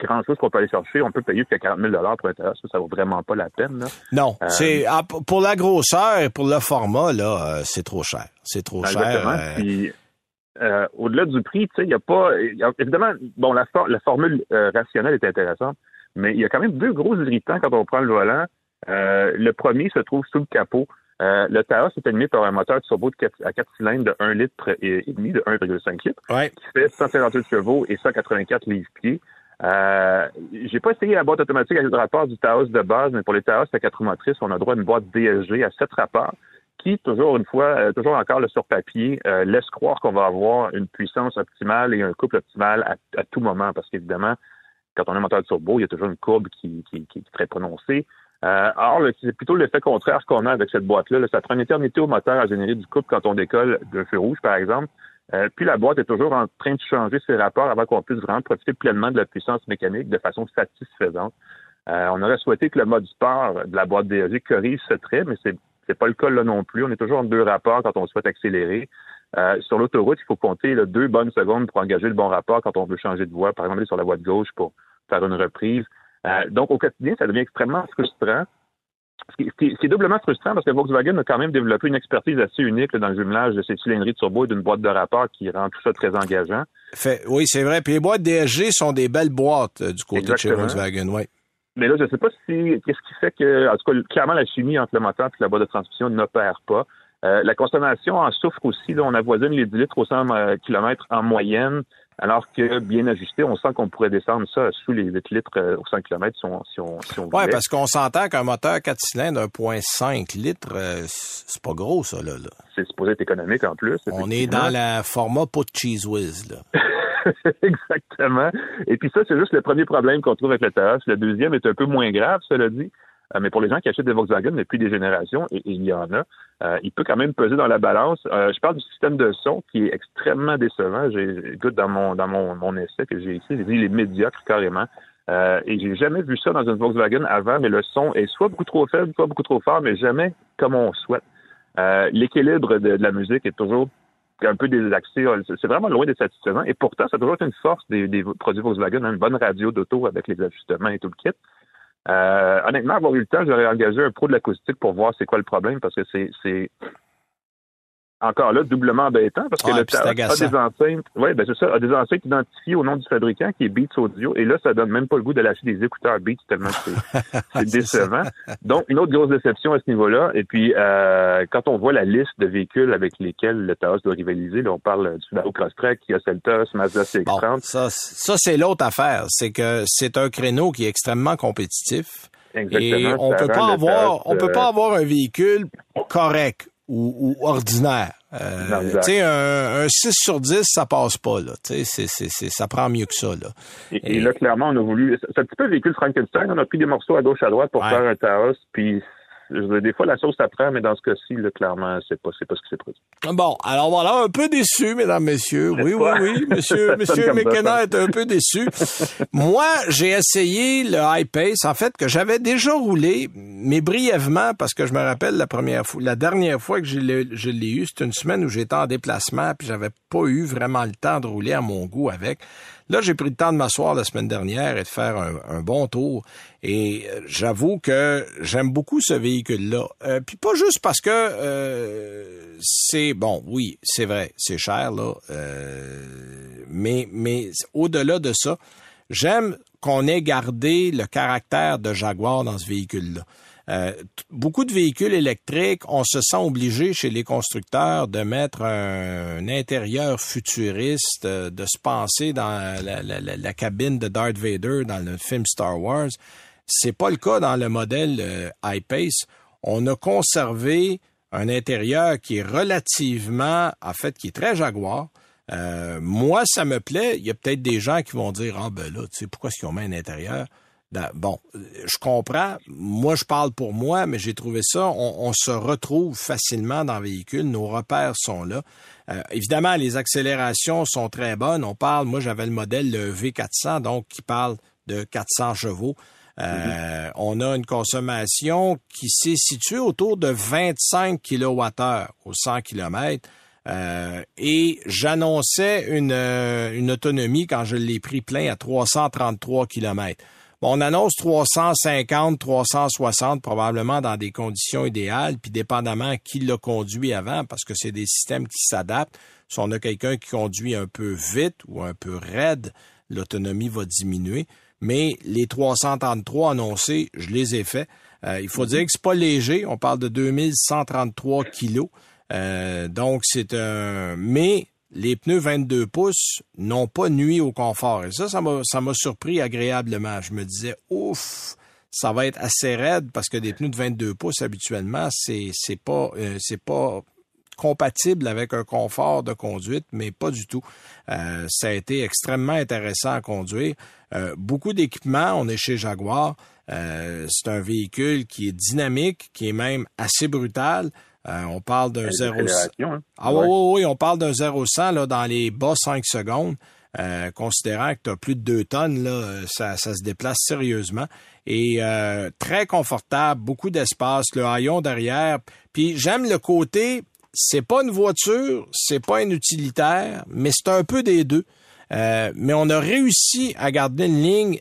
S4: grand-chose qu'on peut aller chercher. On peut payer jusqu'à 40 000 pour un Taos. Ça, ça vaut vraiment pas la peine. Là.
S3: Non,
S4: Euh,
S3: c'est ah, pour la grosseur et pour le format là, euh, c'est trop cher. C'est trop cher.
S4: Exactement.
S3: euh,
S4: Puis, euh, au-delà du prix, tu sais, il n'y a pas. il y a- évidemment, bon, la, for- la formule euh, rationnelle est intéressante, mais il y a quand même deux gros irritants quand on prend le volant. Le premier se trouve sous le capot. Euh, le Taos est animé par un moteur turbo de quatre- à 4 cylindres de 1 litre et demi, de 1,5 litres,
S3: ouais.
S4: qui fait 158 chevaux et 184 livres-pieds. Euh, j'ai pas essayé la boîte automatique avec le rapport du Taos de base, mais pour les Taos à 4 motrices, on a droit à une boîte DSG à 7 rapports qui, toujours une fois, euh, toujours encore le sur papier, euh, laisse croire qu'on va avoir une puissance optimale et un couple optimal à, tout moment, parce qu'évidemment, quand on a un moteur turbo, il y a toujours une courbe qui, est très prononcée. Or, c'est plutôt l'effet contraire qu'on a avec cette boîte-là. là. Ça prend une éternité au moteur à générer du couple quand on décolle d'un feu rouge, par exemple. Euh, puis la boîte est toujours en train de changer ses rapports avant qu'on puisse vraiment profiter pleinement de la puissance mécanique de façon satisfaisante. Euh, on aurait souhaité que le mode sport de la boîte DSG corrige ce trait, mais c'est c'est pas le cas là non plus. On est toujours en deux rapports quand on souhaite accélérer. Euh, sur l'autoroute, il faut compter deux bonnes secondes pour engager le bon rapport quand on veut changer de voie, par exemple sur la voie de gauche pour faire une reprise. Euh, donc au quotidien, ça devient extrêmement frustrant. Ce qui, ce qui- ce qui est doublement frustrant parce que Volkswagen a quand même développé une expertise assez unique là, dans le jumelage de ses cylindries de turbo et d'une boîte de rapport qui rend tout ça très engageant.
S3: Fait, oui, c'est vrai. Puis les boîtes DSG sont des belles boîtes euh, du côté de chez. Volkswagen, oui.
S4: Mais là, je ne sais pas si qu'est-ce qui fait que, en tout cas, clairement, la chimie entre le moteur et la boîte de transmission n'opère pas. Euh, la consommation en souffre aussi. Là, on avoisine les 10 litres au 100 euh, km en moyenne, alors que bien ajusté, on sent qu'on pourrait descendre ça sous les 8 litres euh, au 100 km si on, si on, si on
S3: Ouais,
S4: voulait.
S3: parce qu'on s'entend qu'un moteur 4 cylindres 1.5 litres, euh, c'est pas gros ça là. là.
S4: C'est supposé être économique en plus.
S3: On est dans le format pas de cheese whiz là. (laughs)
S4: Exactement. Et puis ça, c'est juste le premier problème qu'on trouve avec le Taos. Le deuxième est un peu moins grave, cela dit. Euh, mais pour les gens qui achètent des Volkswagen depuis des générations, et, il y en a, euh, il peut quand même peser dans la balance. Euh, je parle du système de son qui est extrêmement décevant. J'ai, écoute, dans mon dans mon, mon essai que j'ai ici, j'ai dit il est médiocre carrément. Et j'ai jamais vu ça dans une Volkswagen avant, mais le son est soit beaucoup trop faible, soit beaucoup trop fort, mais jamais comme on souhaite. L'équilibre de, la musique est toujours un peu désaxé. C'est vraiment loin d'être satisfaisant. Et pourtant, ça a toujours été une force des, des produits Volkswagen, une bonne radio d'auto avec les ajustements et tout le kit. Euh, honnêtement, avoir eu le temps, j'aurais engagé un pro de l'acoustique pour voir c'est quoi le problème parce que c'est, c'est, encore là, doublement embêtant parce que
S3: Ouais,
S4: le a des enceintes, ouais, ben c'est ça, a des enceintes identifiées au nom du fabricant qui est Beats Audio. Et là, ça donne même pas le goût de lâcher des écouteurs Beats tellement c'est (laughs) décevant. Donc, une autre grosse déception à ce niveau-là. Et puis, euh, quand on voit la liste de véhicules avec lesquels le Taos doit rivaliser, là, on parle du Subaru Crosstrek, Kia Seltos, Mazda
S3: Bon,
S4: CX-30.
S3: ça, ça c'est l'autre affaire. C'est que c'est un créneau qui est extrêmement compétitif. Et on peut pas avoir,
S4: Taos,
S3: on peut pas avoir un véhicule correct ou, ou ordinaire. Euh, tu sais, un, un 6 sur 10, ça passe pas, là. Tu sais, c'est, c'est, c'est- ça prend mieux que ça, là.
S4: Et, et là, clairement, on a voulu. C'est un petit peu véhicule Frankenstein. On a pris des morceaux à gauche, à droite pour
S3: Ouais.
S4: faire un Taos. Puis, dire, des fois, la sauce s'apprend, mais dans ce cas-ci, clairement, c'est pas, c'est pas ce qui s'est produit.
S3: Bon, alors voilà, un peu déçu, mesdames, messieurs. Oui, oui, oui, (laughs) monsieur, monsieur McKenna est un peu déçu. Moi, j'ai essayé le high pace, en fait, que j'avais déjà roulé, mais brièvement, parce que je me rappelle la première fois, la dernière fois que je l'ai, je l'ai eu, c'était une semaine où j'étais en déplacement, puis j'avais pas eu vraiment le temps de rouler à mon goût avec. Là, j'ai pris le temps de m'asseoir la semaine dernière et de faire un, bon tour. Et euh, j'avoue que j'aime beaucoup ce véhicule-là. Euh, puis pas juste parce que euh, c'est bon, oui, c'est vrai, c'est cher là. euh, mais mais au-delà de ça, j'aime qu'on ait gardé le caractère de Jaguar dans ce véhicule-là. Euh, beaucoup de véhicules électriques, on se sent obligé chez les constructeurs de mettre un, intérieur futuriste, euh, de se penser dans la cabine de Darth Vader dans le film Star Wars. C'est pas le cas dans le modèle euh, I-Pace. On a conservé un intérieur qui est relativement, en fait, qui est très Jaguar. Euh, moi, ça me plaît. Il y a peut-être des gens qui vont dire, ah ben là, tu sais, pourquoi est-ce qu'ils ont mis un intérieur? Ben, bon, je comprends. Moi, je parle pour moi, mais j'ai trouvé ça. On, on se retrouve facilement dans le véhicule. Nos repères sont là. Euh, évidemment, les accélérations sont très bonnes. On parle, moi, j'avais le modèle le V400, donc qui parle de 400 chevaux. Euh, On a une consommation qui s'est située autour de 25 kWh au 100 km. Euh, et j'annonçais une, une autonomie quand je l'ai pris plein à 333 km. On annonce 350, 360 probablement dans des conditions idéales, puis dépendamment qui l'a conduit avant, parce que c'est des systèmes qui s'adaptent. Si on a quelqu'un qui conduit un peu vite ou un peu raide, l'autonomie va diminuer. Mais les 333 annoncés, je les ai faits. Euh, il faut dire que c'est pas léger. On parle de 2133 kilos. Euh, donc, c'est un... Mais les pneus 22 pouces n'ont pas nuit au confort. Et ça, ça m'a, surpris agréablement. Je me disais, ouf, ça va être assez raide parce que des pneus de 22 pouces, habituellement, c'est, c'est pas, euh, c'est pas compatible avec un confort de conduite, mais pas du tout. Euh, ça a été extrêmement intéressant à conduire. Euh, beaucoup d'équipements, on est chez Jaguar. Euh, c'est un véhicule qui est dynamique, qui est même assez brutal. Euh, on parle d'un 0
S4: Accélération, hein.
S3: ah oui, oui, oui, on parle d'un 0-100 là, dans les bas 5 secondes. Euh, considérant que tu as plus de 2 tonnes, là, euh, ça, ça se déplace sérieusement. Et euh, très confortable, beaucoup d'espace, le haillon derrière. Puis j'aime le côté, c'est pas une voiture, c'est pas un utilitaire, mais c'est un peu des deux. Euh, mais on a réussi à garder une ligne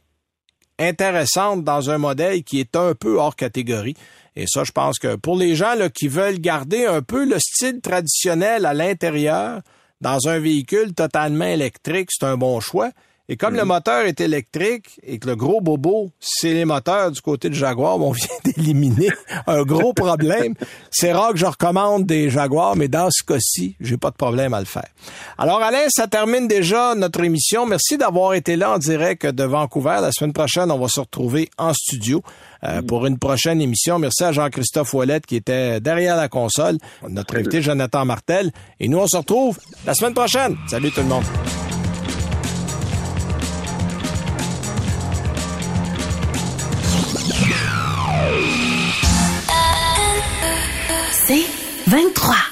S3: intéressante dans un modèle qui est un peu hors catégorie. Et ça, je pense que pour les gens là, qui veulent garder un peu le style traditionnel à l'intérieur, dans un véhicule totalement électrique, c'est un bon choix. Et comme le moteur est électrique et que le gros bobo, c'est les moteurs du côté de Jaguar, on (laughs) vient d'éliminer un gros problème. C'est rare que je recommande des Jaguars, mais dans ce cas-ci, j'ai pas de problème à le faire. Alors Alain, ça termine déjà notre émission. Merci d'avoir été là en direct de Vancouver. La semaine prochaine, on va se retrouver en studio euh, pour une prochaine émission. Merci à Jean-Christophe Ouellette qui était derrière la console, notre invité Jonathan Martel. Et nous, on se retrouve la semaine prochaine. Salut tout le monde.
S1: C'est 23.